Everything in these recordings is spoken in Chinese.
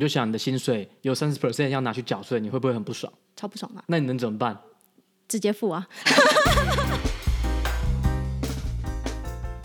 你就想你的薪水有三十 percent 要拿去缴税，你会不会很不爽？超不爽啊！那你能怎么办？直接付啊！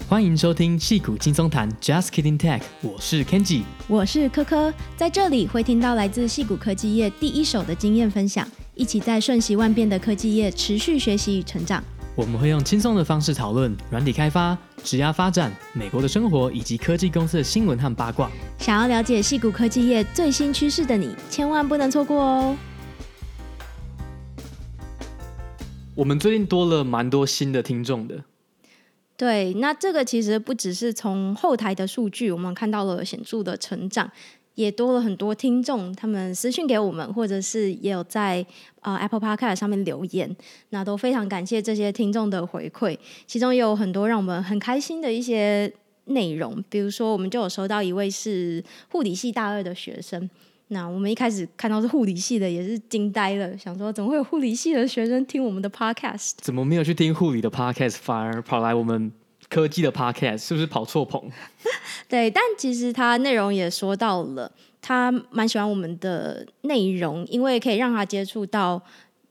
欢迎收听戏骨轻松谈，Just Kidding Tech，我是 Kenji，我是科科，在这里会听到来自戏骨科技业第一手的经验分享，一起在瞬息万变的科技业持续学习与成长。我们会用轻松的方式讨论软体开发、职涯发展、美国的生活以及科技公司的新闻和八卦。想要了解矽谷科技业最新趋势的你，千万不能错过哦！我们最近多了蛮多新的听众的。对，那这个其实不只是从后台的数据，我们看到了显著的成长。也多了很多听众，他们私讯给我们，或者是也有在呃 Apple Podcast 上面留言，那都非常感谢这些听众的回馈。其中也有很多让我们很开心的一些内容，比如说我们就有收到一位是护理系大二的学生，那我们一开始看到是护理系的，也是惊呆了，想说怎么会有护理系的学生听我们的 Podcast？怎么没有去听护理的 Podcast，反而跑来我们？科技的 podcast 是不是跑错棚？对，但其实他内容也说到了，他蛮喜欢我们的内容，因为可以让他接触到，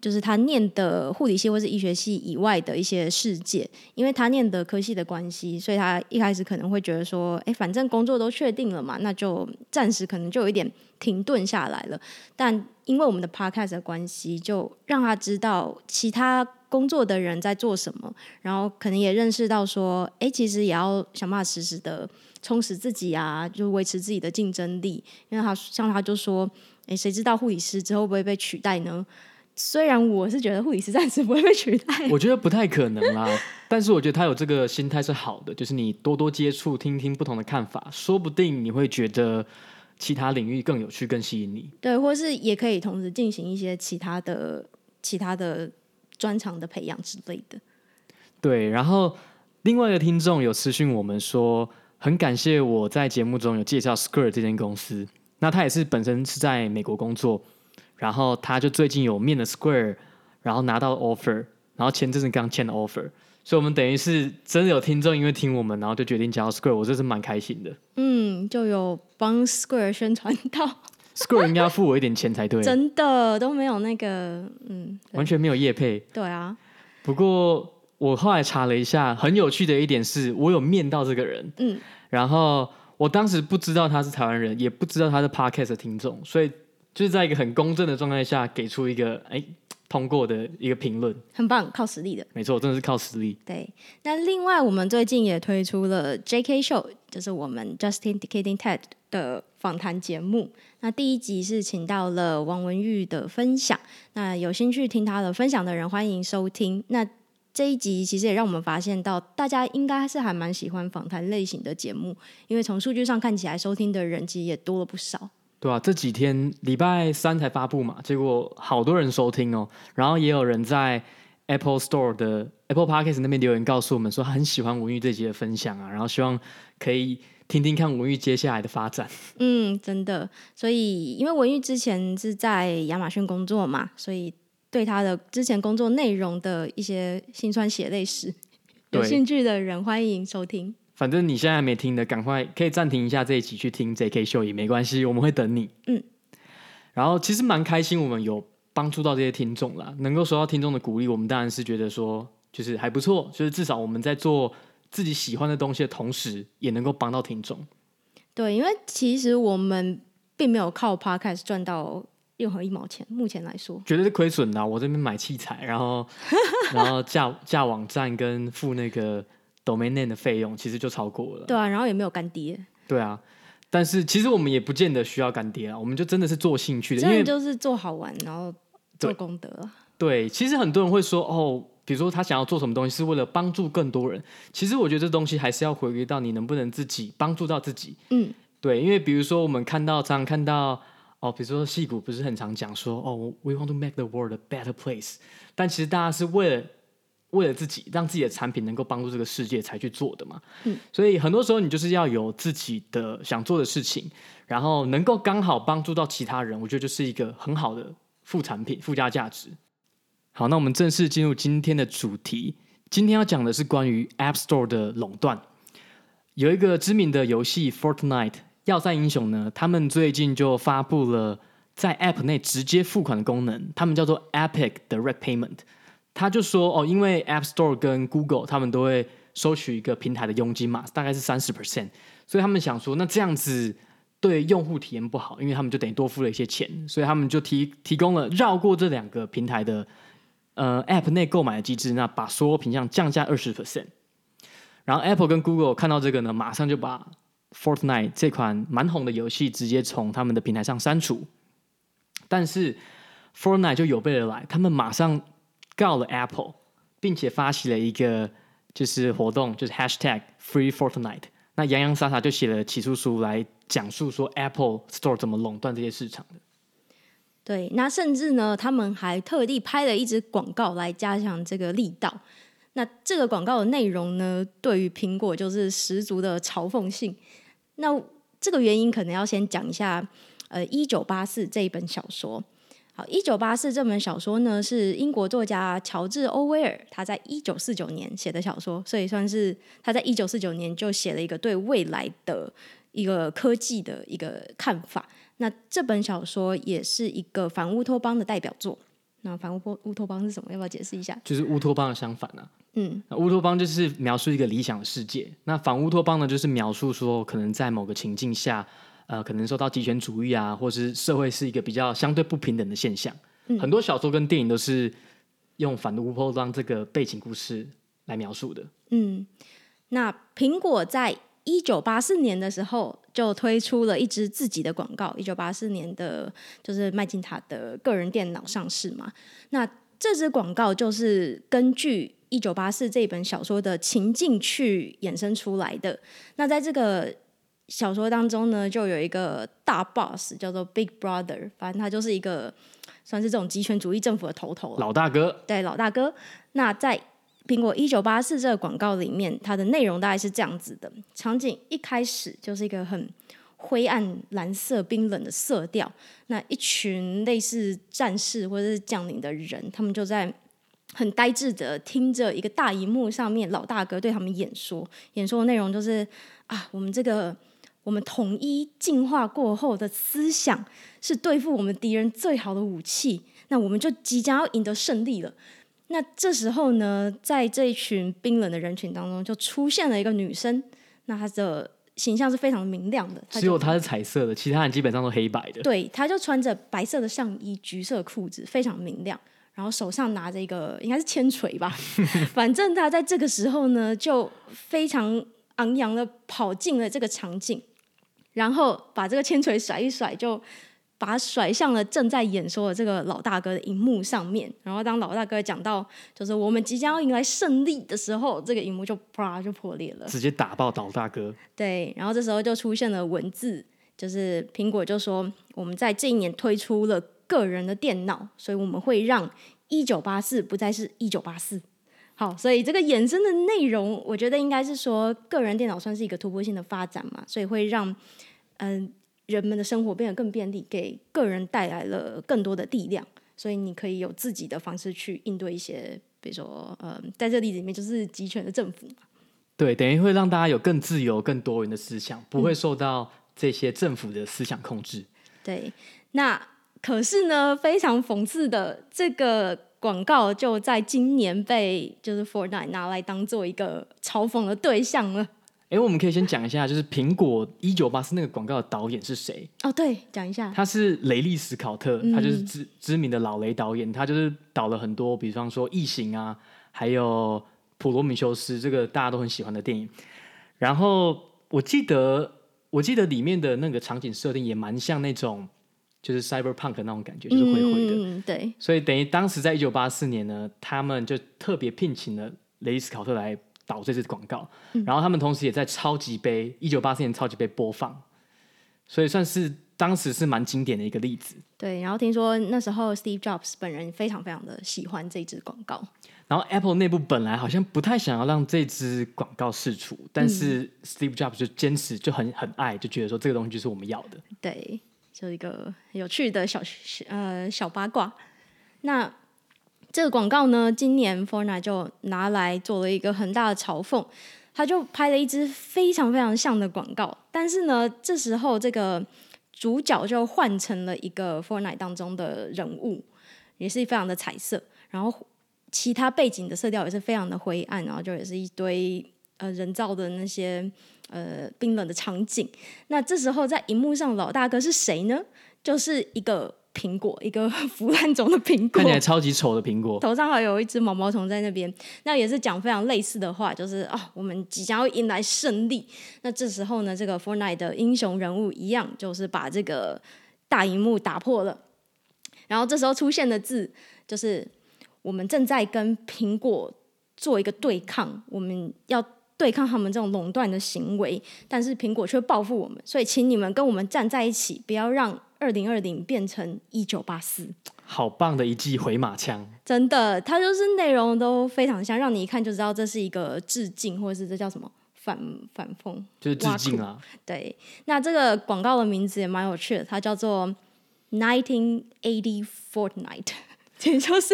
就是他念的护理系或是医学系以外的一些世界。因为他念的科系的关系，所以他一开始可能会觉得说，哎，反正工作都确定了嘛，那就暂时可能就有一点停顿下来了。但因为我们的 podcast 的关系，就让他知道其他。工作的人在做什么，然后可能也认识到说，哎，其实也要想办法实时的充实自己啊，就维持自己的竞争力。因为他像他就说，哎，谁知道护理师之后会不会被取代呢？虽然我是觉得护理师暂时不会被取代，我觉得不太可能啦。但是我觉得他有这个心态是好的，就是你多多接触，听听不同的看法，说不定你会觉得其他领域更有趣、更吸引你。对，或是也可以同时进行一些其他的、其他的。专长的培养之类的，对。然后另外一个听众有私讯我们说，很感谢我在节目中有介绍 Square 这间公司。那他也是本身是在美国工作，然后他就最近有面了 Square，然后拿到 offer，然后前阵子刚签了 offer，所以我们等于是真的有听众因为听我们，然后就决定加入 Square，我真是蛮开心的。嗯，就有帮 Square 宣传到。Square 应该要付我一点钱才对，真的都没有那个，嗯，完全没有业配。对啊，不过我后来查了一下，很有趣的一点是我有面到这个人，嗯，然后我当时不知道他是台湾人，也不知道他是 Podcast 的听众，所以就是在一个很公正的状态下给出一个哎通过的一个评论，很棒，靠实力的，没错，真的是靠实力。对，那另外我们最近也推出了 JK Show，就是我们 Just Kidding Tech 的访谈节目。那第一集是请到了王文玉的分享，那有兴趣听他的分享的人欢迎收听。那这一集其实也让我们发现到，大家应该是还蛮喜欢访谈类型的节目，因为从数据上看起来，收听的人其实也多了不少。对啊，这几天礼拜三才发布嘛，结果好多人收听哦，然后也有人在 Apple Store 的 Apple Podcast 那边留言告诉我们说，他很喜欢文玉这集的分享啊，然后希望可以。听听看文玉接下来的发展。嗯，真的，所以因为文玉之前是在亚马逊工作嘛，所以对他的之前工作内容的一些辛酸血泪史，有兴趣的人欢迎收听。反正你现在还没听的，赶快可以暂停一下这一集去听 JK 秀也没关系，我们会等你。嗯，然后其实蛮开心，我们有帮助到这些听众啦，能够收到听众的鼓励，我们当然是觉得说就是还不错，就是至少我们在做。自己喜欢的东西的同时，也能够帮到听众。对，因为其实我们并没有靠 Podcast 赚到任何一毛钱，目前来说绝对是亏损的。我这边买器材，然后 然后架架网站跟付那个 domain name 的费用，其实就超过了。对啊，然后也没有干爹。对啊，但是其实我们也不见得需要干爹啊，我们就真的是做兴趣的，真的就是做好玩，然后做功德。对，对，其实很多人会说哦。比如说他想要做什么东西是为了帮助更多人，其实我觉得这东西还是要回归到你能不能自己帮助到自己。嗯，对，因为比如说我们看到常常看到哦，比如说戏骨不是很常讲说哦，we want to make the world a better place，但其实大家是为了为了自己让自己的产品能够帮助这个世界才去做的嘛。嗯，所以很多时候你就是要有自己的想做的事情，然后能够刚好帮助到其他人，我觉得就是一个很好的副产品、附加价值。好，那我们正式进入今天的主题。今天要讲的是关于 App Store 的垄断。有一个知名的游戏 Fortnite，要塞英雄呢，他们最近就发布了在 App 内直接付款的功能，他们叫做 Epic Direct Payment。他就说哦，因为 App Store 跟 Google 他们都会收取一个平台的佣金嘛，大概是三十 percent，所以他们想说，那这样子对用户体验不好，因为他们就等于多付了一些钱，所以他们就提提供了绕过这两个平台的呃 App 内购买的机制，那把所有品项降价二十 percent。然后 Apple 跟 Google 看到这个呢，马上就把 Fortnite 这款蛮红的游戏直接从他们的平台上删除。但是 Fortnite 就有备而来，他们马上告了 Apple，并且发起了一个就是活动，就是 Hashtag Free Fortnite。那洋洋洒洒就写了起诉书来讲述说 Apple Store 怎么垄断这些市场的。对，那甚至呢，他们还特地拍了一支广告来加强这个力道。那这个广告的内容呢，对于苹果就是十足的嘲讽性。那这个原因可能要先讲一下，呃，一九八四这一本小说。好，一九八四这本小说呢，是英国作家乔治·欧威尔他在一九四九年写的小说，所以算是他在一九四九年就写了一个对未来的一个科技的一个看法。那这本小说也是一个反乌托邦的代表作。那反乌托乌托邦是什么？要不要解释一下？就是乌托邦的相反呢、啊？嗯，那乌托邦就是描述一个理想的世界，那反乌托邦呢，就是描述说可能在某个情境下，呃，可能受到极权主义啊，或是社会是一个比较相对不平等的现象。嗯，很多小说跟电影都是用反乌托邦这个背景故事来描述的。嗯，那苹果在一九八四年的时候就推出了一支自己的广告，一九八四年的就是麦金塔的个人电脑上市嘛，那这支广告就是根据。一九八四这本小说的情境去衍生出来的。那在这个小说当中呢，就有一个大 boss 叫做 Big Brother，反正他就是一个算是这种极权主义政府的头头，老大哥。对，老大哥。那在苹果一九八四这个广告里面，它的内容大概是这样子的：场景一开始就是一个很灰暗、蓝色、冰冷的色调。那一群类似战士或者是将领的人，他们就在。很呆滞的听着一个大荧幕上面老大哥对他们演说，演说的内容就是啊，我们这个我们统一进化过后的思想是对付我们敌人最好的武器，那我们就即将要赢得胜利了。那这时候呢，在这一群冰冷的人群当中，就出现了一个女生，那她的形象是非常明亮的，只有她是彩色的，其他人基本上都黑白的。对，她就穿着白色的上衣、橘色裤子，非常明亮。然后手上拿着一个应该是铅锤吧，反正她在这个时候呢，就非常昂扬的跑进了这个场景，然后把这个铅锤甩一甩，就把它甩向了正在演说的这个老大哥的荧幕上面。然后当老大哥讲到就是我们即将要迎来胜利的时候，这个荧幕就啪就破裂了，直接打爆老大哥。对，然后这时候就出现了文字，就是苹果就说我们在这一年推出了。个人的电脑，所以我们会让一九八四不再是一九八四。好，所以这个衍生的内容，我觉得应该是说，个人电脑算是一个突破性的发展嘛，所以会让嗯、呃、人们的生活变得更便利，给个人带来了更多的力量。所以你可以有自己的方式去应对一些，比如说呃，在这个例子里面就是集权的政府嘛。对，等于会让大家有更自由、更多元的思想，不会受到这些政府的思想控制。嗯、对，那。可是呢，非常讽刺的，这个广告就在今年被就是 Fortnite 拿来当做一个嘲讽的对象了。哎，我们可以先讲一下，就是苹果一九八四那个广告的导演是谁？哦，对，讲一下，他是雷利·斯考特，他就是知知名的老雷导演，他就是导了很多，比方说《异形》啊，还有《普罗米修斯》这个大家都很喜欢的电影。然后我记得，我记得里面的那个场景设定也蛮像那种。就是 cyberpunk 那种感觉，就是灰灰的。嗯，对。所以等于当时在一九八四年呢，他们就特别聘请了雷利斯考特来导这支广告，嗯，然后他们同时也在超级杯一九八四年超级杯播放，所以算是当时是蛮经典的一个例子。对，然后听说那时候 Steve Jobs 本人非常非常的喜欢这支广告。然后 Apple 内部本来好像不太想要让这支广告释出，但是 Steve Jobs 就坚持，就很很爱，就觉得说这个东西就是我们要的。对。就一个有趣的小呃小八卦，那这个广告呢，今年 Fortnite 就拿来做了一个很大的嘲讽。他就拍了一支非常非常像的广告，但是呢，这时候这个主角就换成了一个 Fortnite 当中的人物，也是非常的彩色，然后其他背景的色调也是非常的灰暗，然后就也是一堆呃人造的那些呃冰冷的场景。那这时候在荧幕上老大哥是谁呢？就是一个。苹果，一个 腐烂中的苹果，看起来超级丑的苹果，头上还有一只毛毛虫在那边。那也是讲非常类似的话，就是啊、哦，我们即将要迎来胜利。那这时候呢，这个 Fortnite 的英雄人物一样，就是把这个大荧幕打破了。然后这时候出现的字，就是我们正在跟苹果做一个对抗，我们要对抗他们这种垄断的行为，但是苹果却报复我们，所以请你们跟我们站在一起，不要让。二零二零变成一九八四，好棒的一记回马枪！真的，它就是内容都非常像，让你一看就知道这是一个致敬，或者是这叫什么反反讽，就是致敬啊。对，那这个广告的名字也蛮有趣的，它叫做 Nineteen Eighty Fortnight”，也就是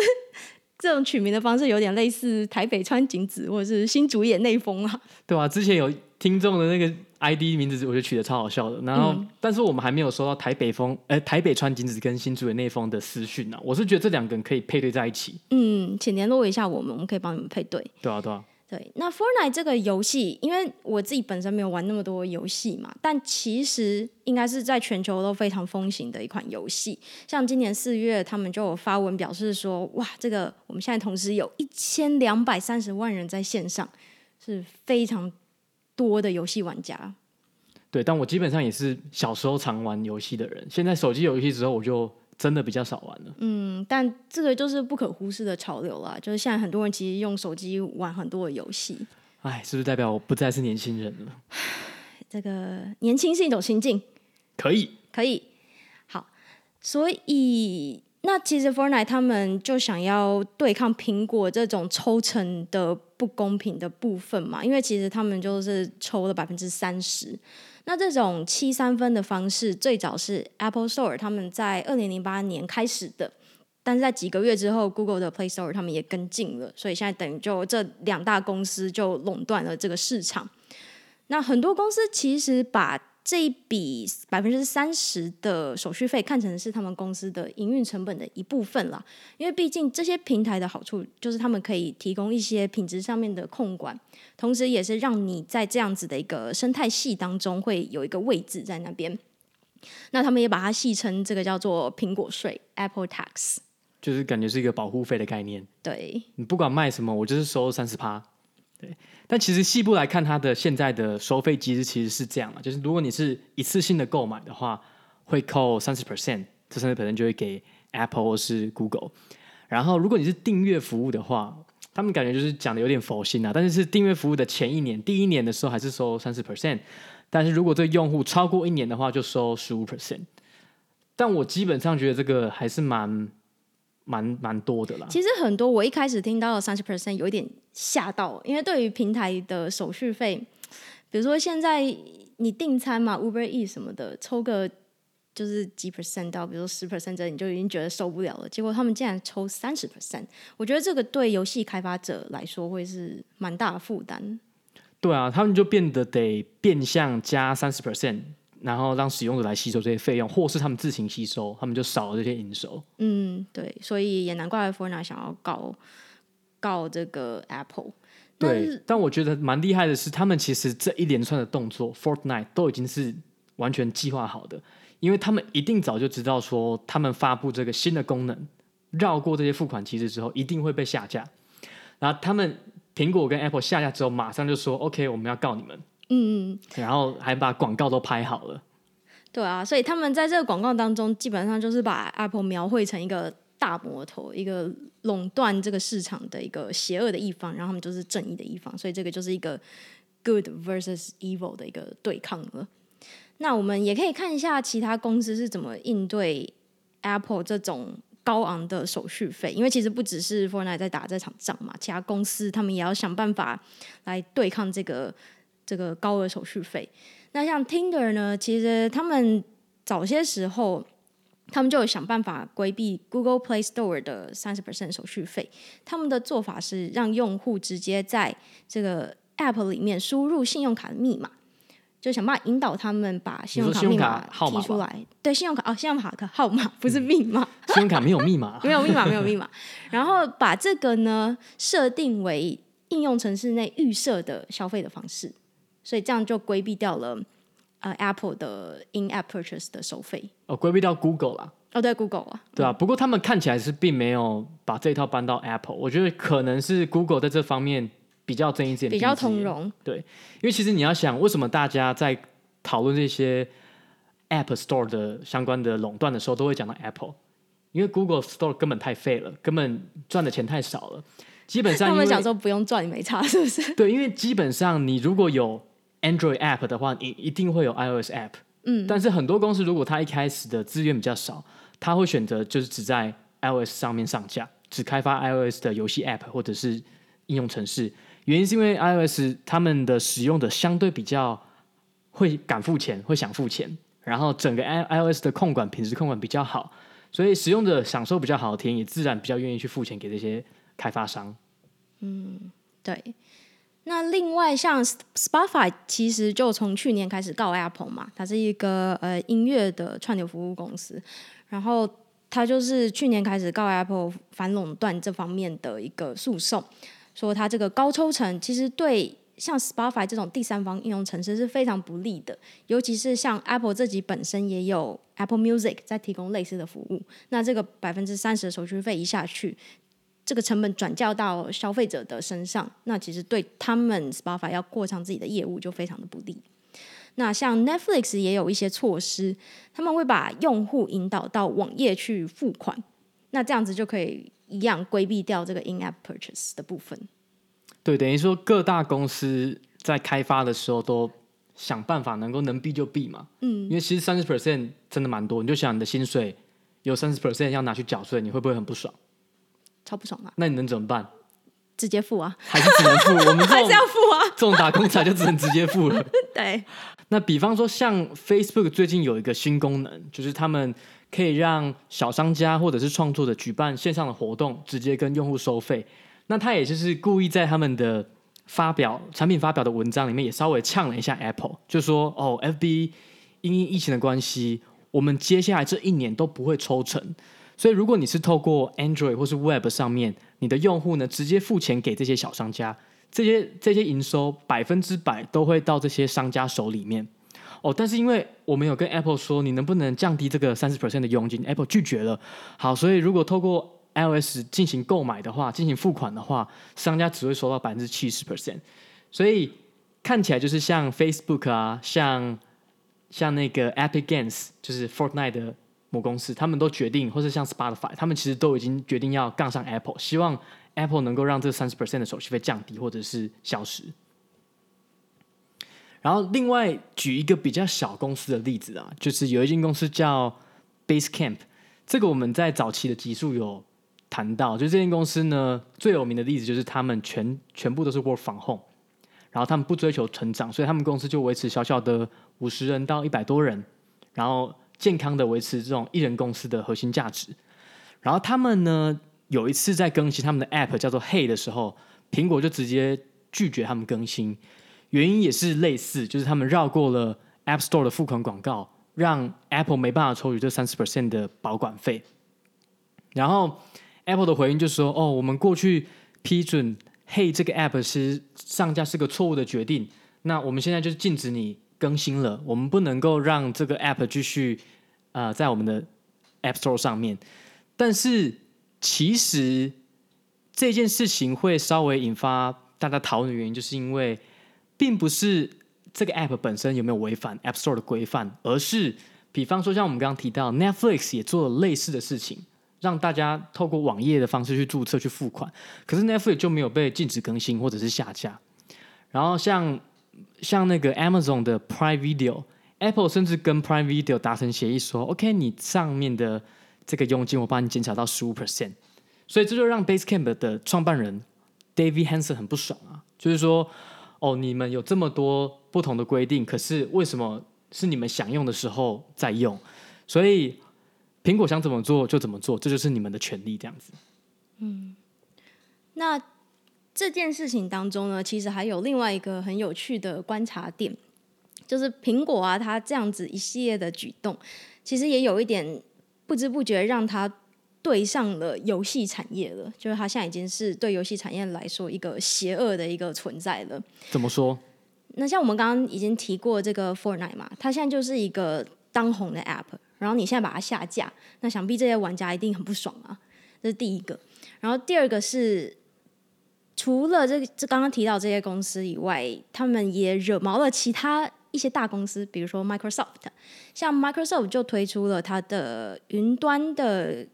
这种取名的方式有点类似台北川景子或者是新竹演内丰啊。对啊，之前有听众的那个。ID 名字我觉得取得超好笑的，然后、嗯、但是我们还没有收到台北风，呃，台北川景子跟新竹演内丰的私讯呢。我是觉得这两个人可以配对在一起。嗯，请联络一下我们，我们可以帮你们配对。对啊，对啊。对，那 Fortnite 这个游戏，因为我自己本身没有玩那么多游戏嘛，但其实应该是在全球都非常风行的一款游戏。像今年四月，他们就有发文表示说，哇，这个我们现在同时有一千两百三十万人在线上，是非常多的游戏玩家。对，但我基本上也是小时候常玩游戏的人，现在手机游戏之后，我就真的比较少玩了。嗯，但这个就是不可忽视的潮流啦，就是现在很多人其实用手机玩很多的游戏。哎，是不是代表我不再是年轻人了？这个年轻是一种心境，可以，可以。好，所以那其实 Fortnite 他们就想要对抗苹果这种抽成的不公平的部分嘛，因为其实他们就是抽了百分之三十。那这种七三分的方式，最早是 Apple Store 他们在二零零八年开始的，但是在几个月之后，Google 的 Play Store 他们也跟进了，所以现在等于就这两大公司就垄断了这个市场。那很多公司其实把这一笔百分之三十的手续费看成是他们公司的营运成本的一部分了，因为毕竟这些平台的好处就是他们可以提供一些品质上面的控管，同时也是让你在这样子的一个生态系当中会有一个位置在那边。那他们也把它戏称这个叫做苹果税 （Apple Tax），就是感觉是一个保护费的概念。对，你不管卖什么，我就是收三十趴。对，但其实细部来看，它的现在的收费机制其实是这样啊，就是如果你是一次性的购买的话，会扣三十 percent，这三十 percent 就会给 Apple 或是 Google。然后如果你是订阅服务的话，他们感觉就是讲的有点佛心啊，但是是订阅服务的前一年，第一年的时候还是收三十 percent，但是如果这个用户超过一年的话，就收十五 percent。但我基本上觉得这个还是蛮。蛮蛮多的啦。其实很多，我一开始听到三十 percent 有一点吓到，因为对于平台的手续费，比如说现在你订餐嘛，Uber Eats 什么的，抽个就是几 percent 到，比如说十 percent 这，你就已经觉得受不了了。结果他们竟然抽三十 percent，我觉得这个对游戏开发者来说会是蛮大的负担。对啊，他们就变得得变相加三十 percent。然后让使用者来吸收这些费用，或是他们自行吸收，他们就少了这些营收。嗯，对，所以也难怪 Fortnite 想要告告这个 Apple。对，但我觉得蛮厉害的是，他们其实这一连串的动作，Fortnite 都已经是完全计划好的，因为他们一定早就知道说，他们发布这个新的功能，绕过这些付款机制之后，一定会被下架。然后他们苹果跟 Apple 下架之后，马上就说 OK，我们要告你们。嗯嗯，然后还把广告都拍好了。对啊，所以他们在这个广告当中，基本上就是把 Apple 描绘成一个大魔头，一个垄断这个市场的一个邪恶的一方，然后他们就是正义的一方，所以这个就是一个 good versus evil 的一个对抗了。那我们也可以看一下其他公司是怎么应对 Apple 这种高昂的手续费，因为其实不只是 Fortnite 在打这场仗嘛，其他公司他们也要想办法来对抗这个。这个高额手续费，那像 Tinder 呢？其实他们早些时候，他们就有想办法规避 Google Play Store 的三十 percent 手续费。他们的做法是让用户直接在这个 App 里面输入信用卡的密码，就想办法引导他们把信用卡密码提出来。对，信用卡哦，信用卡的号码不是密码，信用卡没有密码，没有密码，没有密码。然后把这个呢设定为应用程式内预设的消费的方式，所以这样就规避掉了呃 Apple 的 In-App Purchase 的收费。哦，规避掉 Google 啦。哦，对，Google 啊，对啊。不过他们看起来是并没有把这一套搬到 Apple，我觉得可能是 Google 在这方面比较睁一只眼闭一只眼，比较通融。对，因为其实你要想，为什么大家在讨论这些 App Store 的相关的垄断的时候，都会讲到 Apple？因为 Google Store 根本太废了，根本赚的钱太少了。基本上他们想说不用赚，你没差是不是？对，因为基本上你如果有 Android App 的话，你一定会有 iOS App。嗯，但是很多公司如果它一开始的资源比较少，它会选择就是只在 iOS 上面上架，只开发 iOS 的游戏 App 或者是应用程式。原因是因为 iOS 他们的使用的相对比较会敢付钱，会想付钱，然后整个 iOS 的控管品质控管比较好，所以使用者享受比较好的体验，也自然比较愿意去付钱给这些开发商。嗯，对。那另外像 Spotify 其实就从去年开始告 Apple 嘛，它是一个呃音乐的串流服务公司。然后它就是去年开始告 Apple 反垄断这方面的一个诉讼，说它这个高抽成其实对像 Spotify 这种第三方应用程式是非常不利的，尤其是像 Apple 自己本身也有 Apple Music 在提供类似的服务，那这个百分之三十的手续费一下去，这个成本转嫁到消费者的身上，那其实对他们 Spotify 要扩张自己的业务就非常的不利。那像 Netflix 也有一些措施，他们会把用户引导到网页去付款，那这样子就可以一样规避掉这个 in-app purchase 的部分。对，等于说各大公司在开发的时候都想办法能够能避就避嘛。嗯，因为其实三十 percent 真的蛮多，你就想你的薪水有三十 percent 要拿去缴税，你会不会很不爽？超不爽啊！那你能怎么办？直接付啊？还是只能付？我们 还是要付啊？这种打工仔就只能直接付了。对。那比方说，像 Facebook 最近有一个新功能，就是他们可以让小商家或者是创作者举办线上的活动，直接跟用户收费。那他也就是故意在他们的发表产品发表的文章里面，也稍微呛了一下 Apple，就说：“哦，FB 因疫情的关系，我们接下来这一年都不会抽成。所以如果你是透过 Android 或是 Web 上面，你的用户呢直接付钱给这些小商家。”这些这些营收百分之百都会到这些商家手里面哦，但是因为我们有跟 Apple 说，你能不能降低这个三十 percent 的佣金？Apple 拒绝了。好，所以如果透过 iOS 进行购买的话，进行付款的话，商家只会收到百分之七十 percent。所以看起来就是像 Facebook 啊，像像那个 Epic Games，就是 Fortnite 的母公司，他们都决定，或是像 Spotify，他们其实都已经决定要杠上 Apple，希望。Apple 能够让这三十 percent 的手续费降低或者是消失。然后另外举一个比较小公司的例子啊，就是有一间公司叫 Basecamp，这个我们在早期的集数有谈到，就这间公司呢最有名的例子就是他们全全部都是 work from home，然后他们不追求成长，所以他们公司就维持小小的五十人到一百多人，然后健康的维持这种一人公司的核心价值，然后他们呢。有一次在更新他们的 App 叫做 Hey 的时候，苹果就直接拒绝他们更新，原因也是类似，就是他们绕过了 App Store 的付款广告，让 Apple 没办法抽取这三十 percent 的保管费。然后 Apple 的回应就是说：“哦，我们过去批准 Hey 这个 App 是上架是个错误的决定，那我们现在就是禁止你更新了，我们不能够让这个 App 继续呃在我们的 App Store 上面，但是。”其实这件事情会稍微引发大家讨论的原因，就是因为并不是这个 app 本身有没有违反 App Store 的规范，而是比方说像我们刚刚提到，Netflix 也做了类似的事情，让大家透过网页的方式去注册去付款，可是 Netflix 就没有被禁止更新或者是下架。然后像像那个 Amazon 的 Prime Video，Apple 甚至跟 Prime Video 达成协议说，OK，你上面的。这个佣金我帮你减少到十五 percent，所以这就让 Basecamp 的创办人 David Hanson 很不爽啊，就是说，哦，你们有这么多不同的规定，可是为什么是你们想用的时候在用？所以苹果想怎么做就怎么做，这就是你们的权利，这样子。嗯，那这件事情当中呢，其实还有另外一个很有趣的观察点，就是苹果啊，它这样子一系列的举动，其实也有一点不知不觉让它对上了游戏产业了，就是它现在已经是对游戏产业来说一个邪恶的一个存在了。怎么说？那像我们刚刚已经提过这个 Fortnite 嘛，它现在就是一个当红的 App，然后你现在把它下架，那想必这些玩家一定很不爽啊。这是第一个，然后第二个是，除了这这刚刚提到这些公司以外，他们也惹毛了其他一些大公司，比如说 Microsoft，像 Microsoft 就推出了它的云端的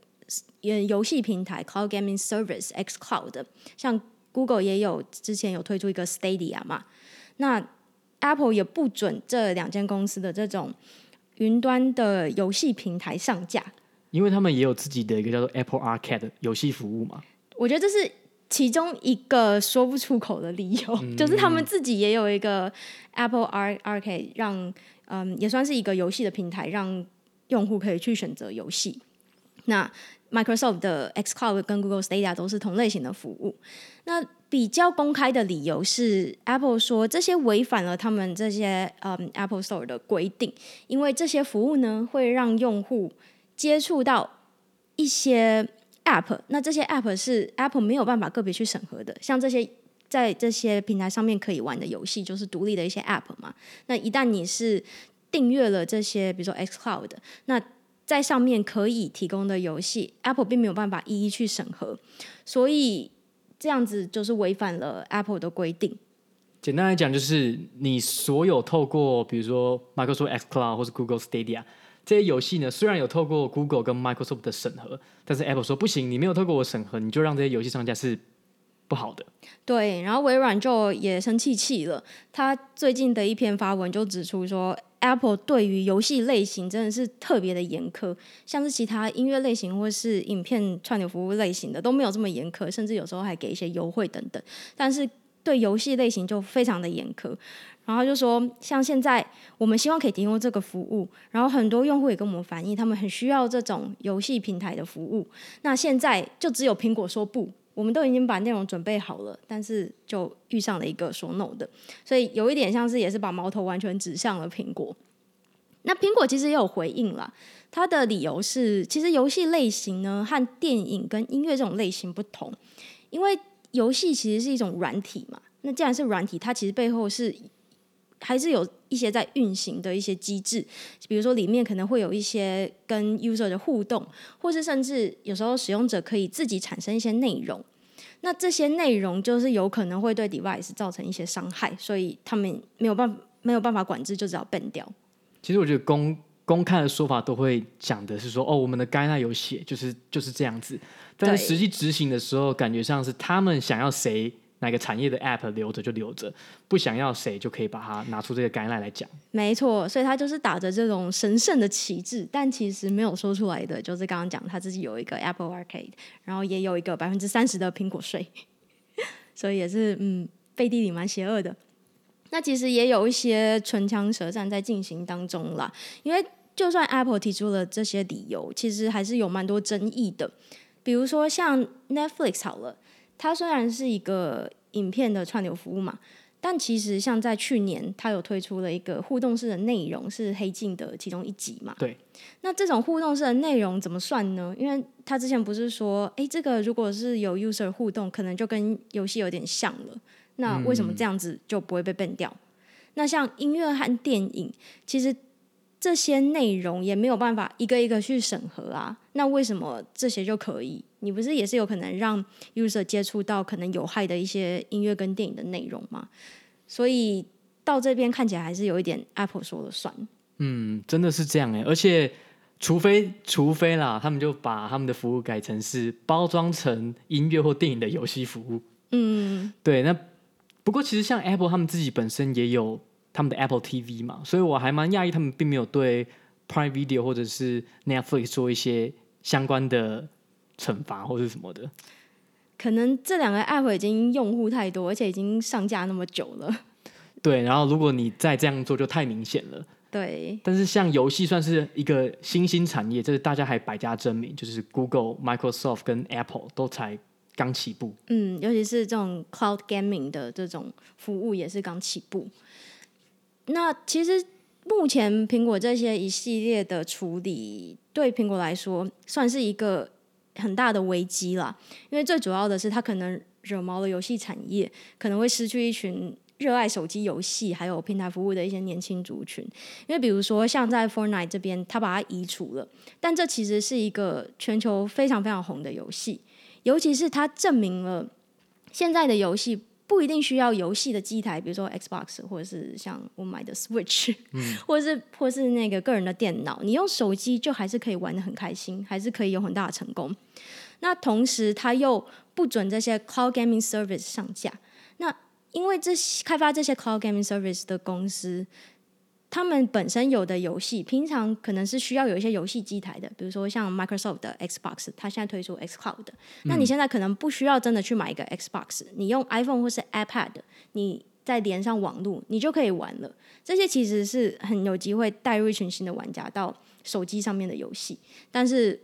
游戏平台 Cloud Gaming Service X Cloud，像 Google 也有之前有推出一个 Stadia 嘛，那 Apple 也不准这两间公司的这种云端的游戏平台上架。因为他们也有自己的一个叫做 Apple Arcade 的游戏服务嘛，我觉得这是其中一个说不出口的理由，嗯、就是他们自己也有一个 Apple Arcade，让嗯也算是一个游戏的平台，让用户可以去选择游戏。那 Microsoft 的 xCloud 跟 Google Stadia 都是同类型的服务。那比较公开的理由是 Apple 说这些违反了他们这些嗯 Apple Store 的规定，因为这些服务呢会让用户。接触到一些 App，那这些 App 是 Apple 没有办法个别去审核的，像这些在这些平台上面可以玩的游戏，就是独立的一些 App 嘛。那一旦你是订阅了这些，比如说 xCloud，那在上面可以提供的游戏，Apple 并没有办法一一去审核，所以这样子就是违反了 Apple 的规定。简单来讲，就是你所有透过比如说 Microsoft xCloud 或是 Google Stadia。这些游戏呢，虽然有透过 Google 跟 Microsoft 的审核，但是 Apple 说不行，你没有透过我审核，你就让这些游戏上架是不好的。对，然后微软就也生气气了。他最近的一篇发文就指出说，Apple 对于游戏类型真的是特别的严苛，像是其他音乐类型或是影片串流服务类型的都没有这么严苛，甚至有时候还给一些优惠等等。但是对游戏类型就非常的严苛。然后就说，像现在我们希望可以提供这个服务，然后很多用户也跟我们反映，他们很需要这种游戏平台的服务。那现在就只有苹果说不，我们都已经把内容准备好了，但是就遇上了一个说 no 的，所以有一点像是也是把矛头完全指向了苹果。那苹果其实也有回应了，它的理由是，其实游戏类型呢和电影跟音乐这种类型不同，因为游戏其实是一种软体嘛，那既然是软体，它其实背后是。还是有一些在运行的一些机制，比如说里面可能会有一些跟 user 的互动，或是甚至有时候使用者可以自己产生一些内容。那这些内容就是有可能会对 device 造成一些伤害，所以他们没有办法没有办法管制，就只好 ban 掉。其实我觉得公公开的说法都会讲的是说，哦，我们的 Guide 有写，就是就是这样子。但是实际执行的时候，感觉像是他们想要谁。哪个产业的 App 留着就留着，不想要谁就可以把它拿出这个 guideline 来讲。没错，所以他就是打着这种神圣的旗帜，但其实没有说出来的，就是刚刚讲他自己有一个 Apple Arcade，然后也有一个百分之三十的苹果税，所以也是嗯，背地里蛮邪恶的。那其实也有一些唇枪舌战在进行当中啦，因为就算 Apple 提出了这些理由，其实还是有蛮多争议的，比如说像 Netflix 好了。它虽然是一个影片的串流服务嘛，但其实像在去年，它有推出了一个互动式的内容，是《黑镜》的其中一集嘛。对。那这种互动式的内容怎么算呢？因为它之前不是说，哎，这个如果是有 user 互动，可能就跟游戏有点像了。那为什么这样子就不会被 ban 掉？嗯。那像音乐和电影，其实。这些内容也没有办法一个一个去审核啊，那为什么这些就可以？你不是也是有可能让 user 接触到可能有害的一些音乐跟电影的内容吗？所以到这边看起来还是有一点 Apple 说了算。嗯，真的是这样哎，而且除非除非啦，他们就把他们的服务改成是包装成音乐或电影的游戏服务。嗯，对。那不过其实像 Apple 他们自己本身也有。他们的 Apple TV 嘛，所以我还蛮讶异，他们并没有对 Prime Video 或者是 Netflix 做一些相关的惩罚或者什么的。可能这两个 App 已经用户太多，而且已经上架那么久了。对，然后如果你再这样做，就太明显了。对。但是像游戏算是一个新兴产业，这是大家还百家争鸣，就是 Google、Microsoft 跟 Apple 都才刚起步。嗯，尤其是这种 cloud gaming 的这种服务也是刚起步。那其实目前苹果这些一系列的处理，对苹果来说算是一个很大的危机啦。因为最主要的是，它可能惹毛了游戏产业，可能会失去一群。热爱手机游戏还有平台服务的一些年轻族群，因为比如说像在 Fortnite 这边，他把它移除了，但这其实是一个全球非常非常红的游戏，尤其是它证明了现在的游戏不一定需要游戏的机台，比如说 Xbox 或者是像我买的 Switch，嗯，或者是或是那个个人的电脑，你用手机就还是可以玩的很开心，还是可以有很大的成功。那同时，它又不准这些 Cloud Gaming Service 上架，那。因为这些开发这些 cloud gaming service 的公司，他们本身有的游戏，平常可能是需要有一些游戏机台的，比如说像 Microsoft 的 Xbox，它现在推出 xCloud。那你现在可能不需要真的去买一个 Xbox，你用 iPhone 或是 iPad，你再连上网络，你就可以玩了。这些其实是很有机会带入一群新的玩家到手机上面的游戏。但是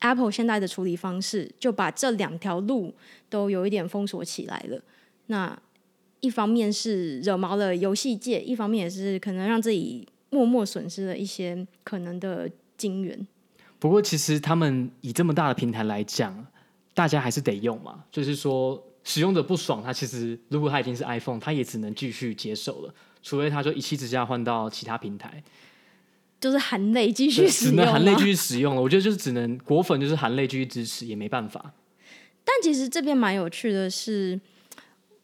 Apple 现在的处理方式，就把这两条路都有一点封锁起来了。那一方面是惹毛了游戏界，一方面也是可能让自己默默损失了一些可能的金元。不过，其实他们以这么大的平台来讲，大家还是得用嘛。就是说，使用者不爽，他其实如果他已经是 iPhone，他也只能继续接受了，除非他就一气之下换到其他平台，就是含泪继续使用，只能含泪继续使用了。我觉得就是只能果粉就是含泪继续支持，也没办法。但其实这边蛮有趣的是。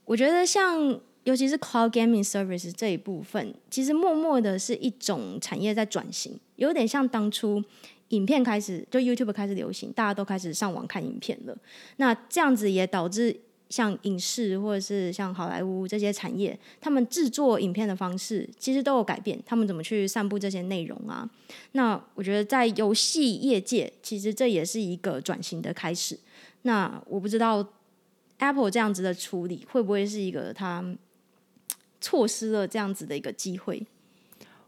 我觉得像尤其是 cloud gaming service 这一部分，其实默默的是一种产业在转型，有点像当初影片开始就 YouTube 开始流行，大家都开始上网看影片了。那这样子也导致像影视或者是像好莱坞这些产业，他们制作影片的方式其实都有改变，他们怎么去散布这些内容啊？那我觉得在游戏业界，其实这也是一个转型的开始。那我不知道。Apple 这样子的处理会不会是一个他错失了这样子的一个机会？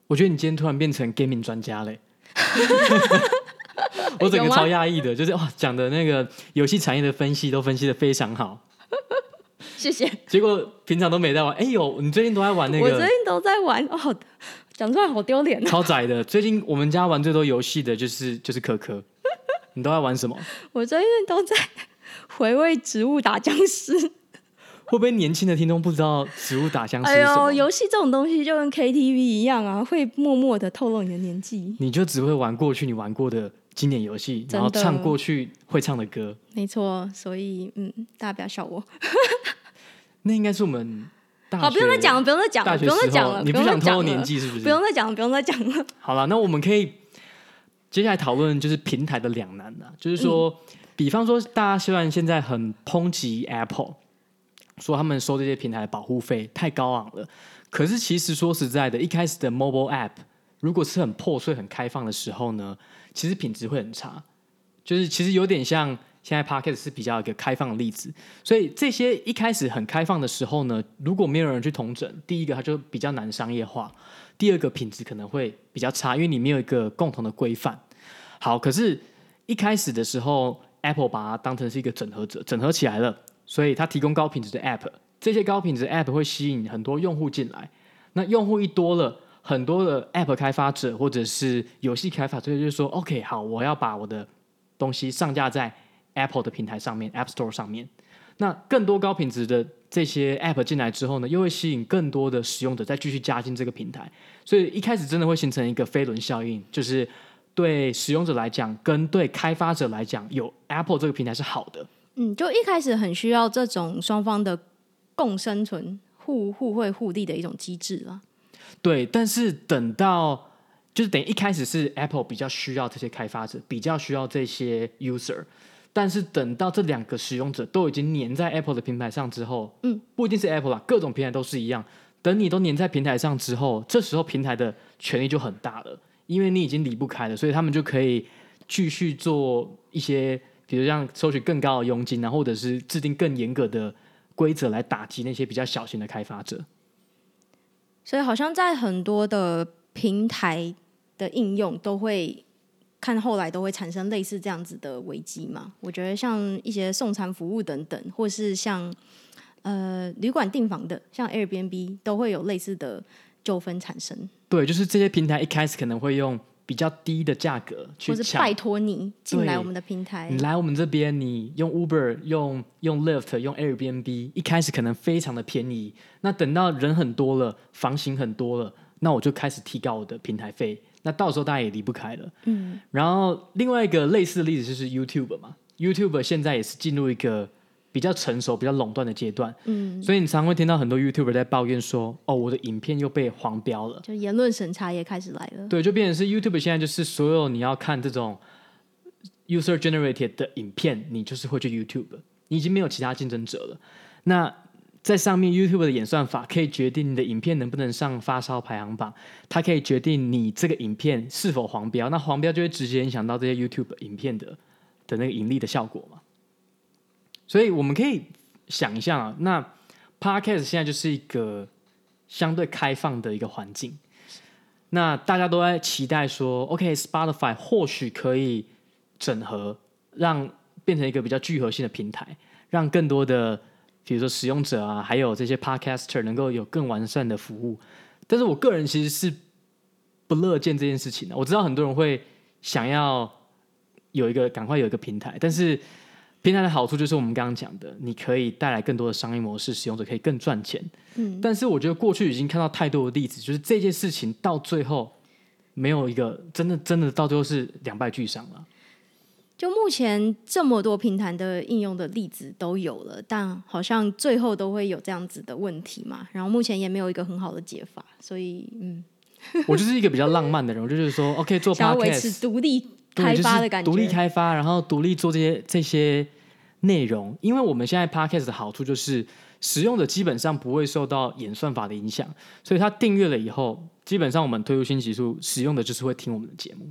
我觉得你今天突然变成 gaming 专家嘞，我整个超讶异的，就是哇，讲的那个游戏产业的分析都分析的非常好，谢谢。结果平常都没在玩，哎呦，你最近都在玩那个？我最近都在玩哦，讲出来好丢脸。超窄的，最近我们家玩最多游戏的就是就是可可，你都在玩什么？我最近都在。回味植物打僵尸，会不会年轻的听众不知道植物打僵尸？哎呦，游戏这种东西就跟 KTV 一样啊，会默默的透露你的年纪。你就只会玩过去你玩过的经典游戏，然后唱过去会唱的歌。没错，所以嗯，大家不要笑我。那应该是我们大学好，不用再讲了，不用再讲了，不用再讲了。你不想透露年纪是不是？不用再讲了，不用再讲了。好了，那我们可以接下来讨论就是平台的两难了，就是说。嗯比方说，大家虽然现在很抨击 Apple，说他们收这些平台的保护费太高昂了，可是其实说实在的，一开始的 Mobile App 如果是很破碎、很开放的时候呢，其实品质会很差。就是其实有点像现在 Podcast 是比较一个开放的例子，所以这些一开始很开放的时候呢，如果没有人去统整，第一个它就比较难商业化，第二个品质可能会比较差，因为你没有一个共同的规范。好，可是一开始的时候。Apple 把它当成是一个整合者，整合起来了，所以它提供高品质的 App，这些高品质 App 会吸引很多用户进来。那用户一多了，很多的 App 开发者或者是游戏开发者就说：“OK，好，我要把我的东西上架在 Apple 的平台上面，App Store 上面。”那更多高品质的这些 App 进来之后呢，又会吸引更多的使用者再继续加进这个平台，所以一开始真的会形成一个飞轮效应，就是。对使用者来讲，跟对开发者来讲，有 Apple 这个平台是好的。嗯，就一开始很需要这种双方的共生存、互互惠互利的一种机制了。对，但是等到就是等于一开始是 Apple 比较需要这些开发者，比较需要这些 user，但是等到这两个使用者都已经粘在 Apple 的平台上之后，嗯，不一定是 Apple 啦，各种平台都是一样。等你都粘在平台上之后，这时候平台的权力就很大了。因为你已经离不开了，所以他们就可以继续做一些，比如像收取更高的佣金啊，或者是制定更严格的规则来打击那些比较小型的开发者。所以好像在很多的平台的应用都会看后来都会产生类似这样子的危机嘛。我觉得像一些送餐服务等等，或是像呃旅馆订房的，像 Airbnb 都会有类似的纠纷产生。对，就是这些平台一开始可能会用比较低的价格去抢，或是拜托你进来我们的平台，你来我们这边，你用 Uber、用用 Lyft、用 Airbnb，一开始可能非常的便宜。那等到人很多了，房型很多了，那我就开始提高我的平台费。那到时候大家也离不开了。嗯，然后另外一个类似的例子就是 YouTube 嘛，YouTube 现在也是进入一个比较成熟、比较垄断的阶段。嗯，所以你常会听到很多 YouTuber 在抱怨说：“哦，我的影片又被黄标了。”就言论审查也开始来了。对，就变成是 YouTube 现在就是所有你要看这种 user generated 的影片，你就是会去 YouTube，你已经没有其他竞争者了。那在上面，YouTube 的演算法可以决定你的影片能不能上发烧排行榜，它可以决定你这个影片是否黄标，那黄标就会直接影响到这些 YouTube 影片的的那个盈利的效果嘛。所以我们可以想一下啊，那 Podcast 现在就是一个相对开放的一个环境，那大家都在期待说，OK，Spotify 或许可以整合，让变成一个比较聚合性的平台，让更多的。比如说使用者啊，还有这些 podcaster 能够有更完善的服务，但是我个人其实是不乐见这件事情的。我知道很多人会想要有一个赶快有一个平台，但是平台的好处就是我们刚刚讲的，你可以带来更多的商业模式，使用者可以更赚钱。嗯，但是我觉得过去已经看到太多的例子，就是这件事情到最后没有一个真的真的到最后是两败俱伤了。就目前这么多平台的应用的例子都有了，但好像最后都会有这样子的问题嘛。然后目前也没有一个很好的解法，所以嗯，我就是一个比较浪漫的人，我就是说，OK，做 Podcast，独立开发的感觉，独立开发，然后独立做这些这些内容。因为我们现在 Podcast 的好处就是，使用者基本上不会受到演算法的影响，所以他订阅了以后，基本上我们推出新集数，使用的就是会听我们的节目。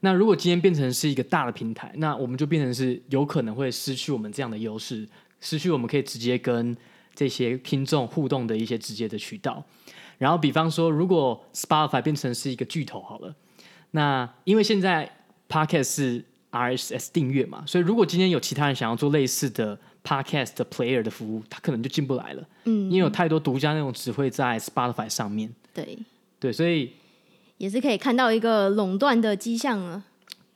那如果今天变成是一个大的平台，那我们就变成是有可能会失去我们这样的优势，失去我们可以直接跟这些听众互动的一些直接的渠道。然后，比方说，如果 Spotify 变成是一个巨头好了，那因为现在 Podcast 是 RSS 订阅嘛，所以如果今天有其他人想要做类似的 Podcast 的 Player 的服务，他可能就进不来了。嗯，因为有太多独家内容只会在 Spotify 上面。对，对，所以。也是可以看到一个垄断的迹象了。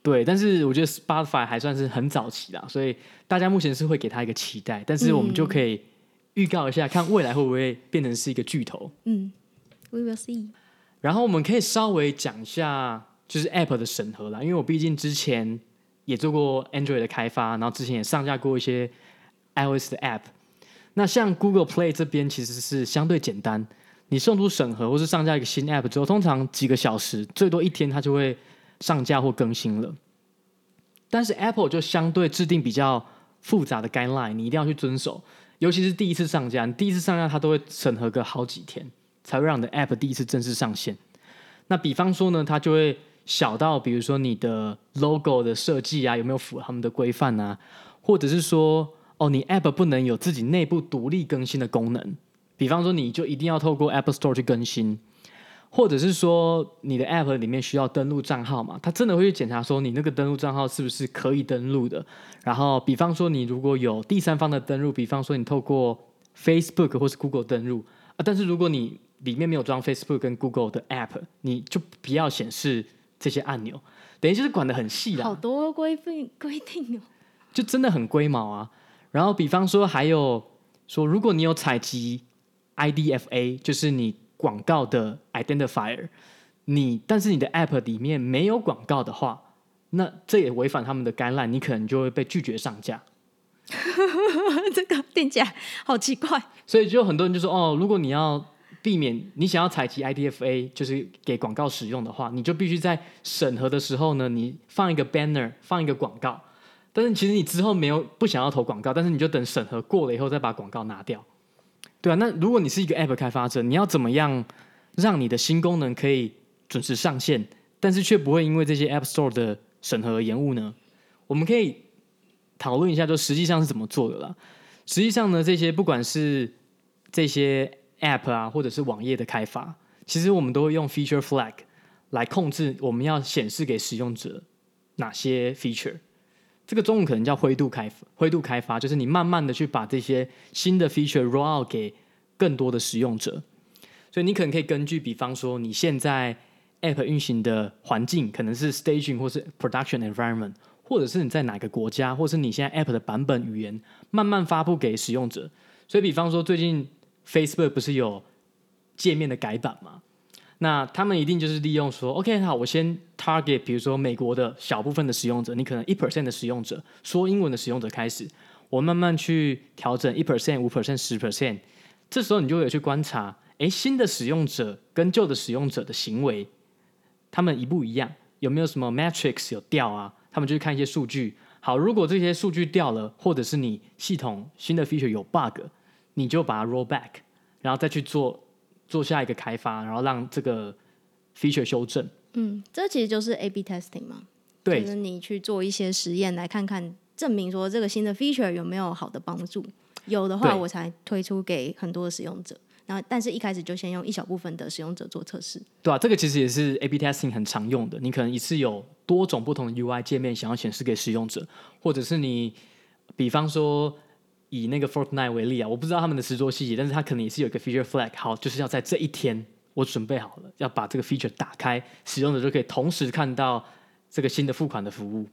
对，但是我觉得 Spotify 还算是很早期的，所以大家目前是会给他一个期待。但是我们就可以预告一下，看未来会不会变成是一个巨头。嗯，We will see。然后我们可以稍微讲一下，就是 App 的审核啦，因为我毕竟之前也做过 Android 的开发，然后之前也上架过一些 iOS 的 App。那像 Google Play 这边其实是相对简单。你送出审核或是上架一个新 App 之后，通常几个小时，最多一天，它就会上架或更新了。但是 Apple 就相对制定比较复杂的 guideline，你一定要去遵守。尤其是第一次上架，你第一次上架它都会审核个好几天，才会让你的 App 第一次正式上线。那比方说呢，它就会小到比如说你的 logo 的设计啊，有没有符合他们的规范啊，或者是说哦，你 App 不能有自己内部独立更新的功能。比方说，你就一定要透过 App Store 去更新，或者是说你的 App 里面需要登录账号嘛？他真的会去检查说你那个登录账号是不是可以登录的。然后，比方说你如果有第三方的登录，比方说你透过 Facebook 或是 Google 登录啊，但是如果你里面没有装 Facebook 跟 Google 的 App，你就不要显示这些按钮。等于就是管的很细啦，好多规定规定哦，就真的很龟毛啊。然后，比方说还有说，如果你有采集。IDFA 就是你广告的 identifier，你但是你的 app 里面没有广告的话，那这也违反他们的 guideline，你可能就会被拒绝上架。这个听起来好奇怪。所以就很多人就说哦，如果你要避免你想要采集 IDFA，就是给广告使用的话，你就必须在审核的时候呢，你放一个 banner，放一个广告。但是其实你之后没有不想要投广告，但是你就等审核过了以后再把广告拿掉。对啊，那如果你是一个 App 开发者，你要怎么样让你的新功能可以准时上线，但是却不会因为这些 App Store 的审核而延误呢？我们可以讨论一下，就实际上是怎么做的啦。实际上呢，这些不管是这些 App 啊，或者是网页的开发，其实我们都会用 Feature Flag 来控制我们要显示给使用者哪些 feature。这个中文可能叫灰度开灰度开发，就是你慢慢的去把这些新的 feature roll out 给更多的使用者。所以你可能可以根据，比方说你现在 app 运行的环境可能是 staging 或是 production environment，或者是你在哪个国家，或是你现在 app 的版本语言，慢慢发布给使用者。所以比方说最近 Facebook 不是有界面的改版吗？那他们一定就是利用说，OK，好，我先 target，比如说美国的小部分的使用者，你可能一 percent 的使用者，说英文的使用者开始，我慢慢去调整一 percent、五 percent、十 percent，这时候你就会有去观察，诶，新的使用者跟旧的使用者的行为，他们一不一样？有没有什么 metrics 有掉啊？他们就去看一些数据。好，如果这些数据掉了，或者是你系统新的 feature 有 bug，你就把它 roll back，然后再去做。做下一个开发，然后让这个 feature 修正。嗯，这其实就是 A/B testing 嘛。对，就是你去做一些实验，来看看证明说这个新的 feature 有没有好的帮助。有的话，我才推出给很多的使用者。然后，但是一开始就先用一小部分的使用者做测试。对啊，这个其实也是 A/B testing 很常用的。你可能一次有多种不同的 UI 界面想要显示给使用者，或者是你，比方说。以那个 Fortnight 为例啊，我不知道他们的实作细节，但是他可能也是有一个 feature flag，好，就是要在这一天我准备好了，要把这个 feature 打开，使用者就可以同时看到这个新的付款的服务。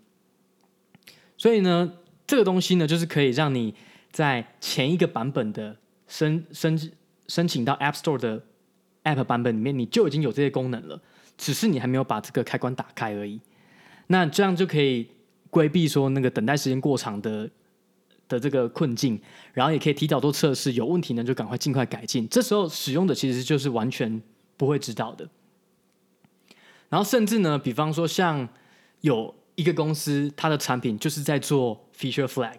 所以呢，这个东西呢，就是可以让你在前一个版本的申申申请到 App Store 的 App 版本里面，你就已经有这些功能了，只是你还没有把这个开关打开而已。那这样就可以规避说那个等待时间过长的。的这个困境，然后也可以提早做测试，有问题呢就赶快尽快改进。这时候使用的其实就是完全不会知道的。然后甚至呢，比方说像有一个公司，它的产品就是在做 feature flag，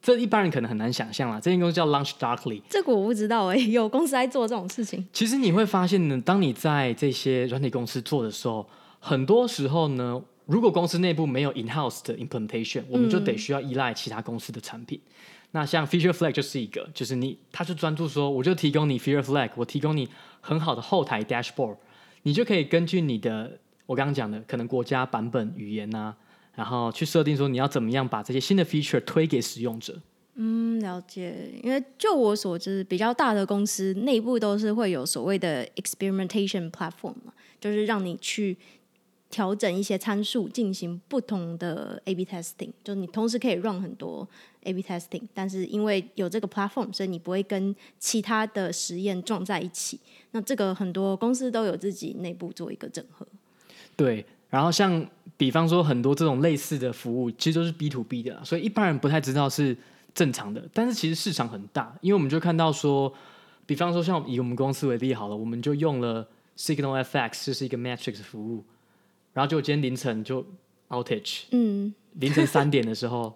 这一般人可能很难想象啦。这间公司叫 Launch Darkly，这个我不知道哎、欸，有公司在做这种事情。其实你会发现呢，当你在这些软体公司做的时候，很多时候呢。如果公司内部没有 in-house 的 implementation，我们就得需要依赖其他公司的产品。嗯、那像 Feature Flag 就是一个，就是你，他就专注说，我就提供你 Feature Flag，我提供你很好的后台 dashboard，你就可以根据你的我刚刚讲的可能国家版本语言啊，然后去设定说你要怎么样把这些新的 feature 推给使用者。嗯，了解。因为就我所知，比较大的公司内部都是会有所谓的 experimentation platform 嘛，就是让你去。调整一些参数，进行不同的 A/B testing，就是你同时可以 run 很多 A/B testing，但是因为有这个 platform，所以你不会跟其他的实验撞在一起。那这个很多公司都有自己内部做一个整合。对，然后像比方说很多这种类似的服务，其实都是 B to B 的，所以一般人不太知道是正常的。但是其实市场很大，因为我们就看到说，比方说像以我们公司为例好了，我们就用了 Signal FX，这是一个 Matrix 服务。然后就今天凌晨就 outage，嗯，凌晨三点的时候，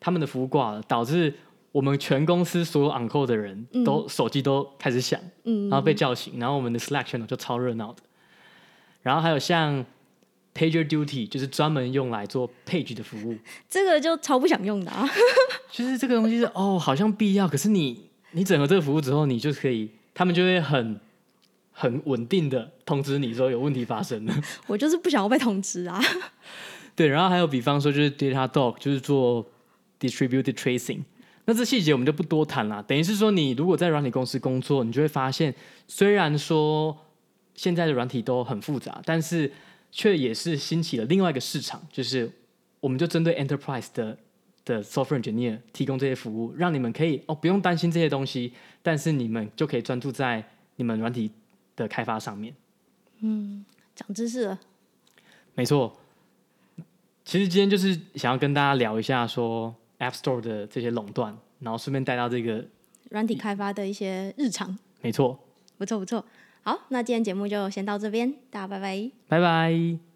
他们的服务挂了，导致我们全公司所有 on call 的人都、嗯、手机都开始响，嗯，然后被叫醒，然后我们的 Slack channel 就超热闹的。然后还有像 PagerDuty，就是专门用来做 page 的服务，这个就超不想用的啊。其实这个东西是哦，好像必要，可是你你整合这个服务之后，你就可以，他们就会很。很稳定的通知你说有问题发生了，我就是不想要被通知啊。对，然后还有比方说就是 Datadog，就是做 distributed tracing。那这细节我们就不多谈了。等于是说，你如果在软体公司工作，你就会发现，虽然说现在的软体都很复杂，但是却也是兴起了另外一个市场，就是我们就针对 enterprise 的的 software engineer 提供这些服务，让你们可以哦不用担心这些东西，但是你们就可以专注在你们软体。的开发上面，嗯，长知识了。没错，其实今天就是想要跟大家聊一下说 App Store 的这些垄断，然后顺便带到这个软体开发的一些日常。没错，不错不错。好，那今天节目就先到这边，大家拜拜，拜拜。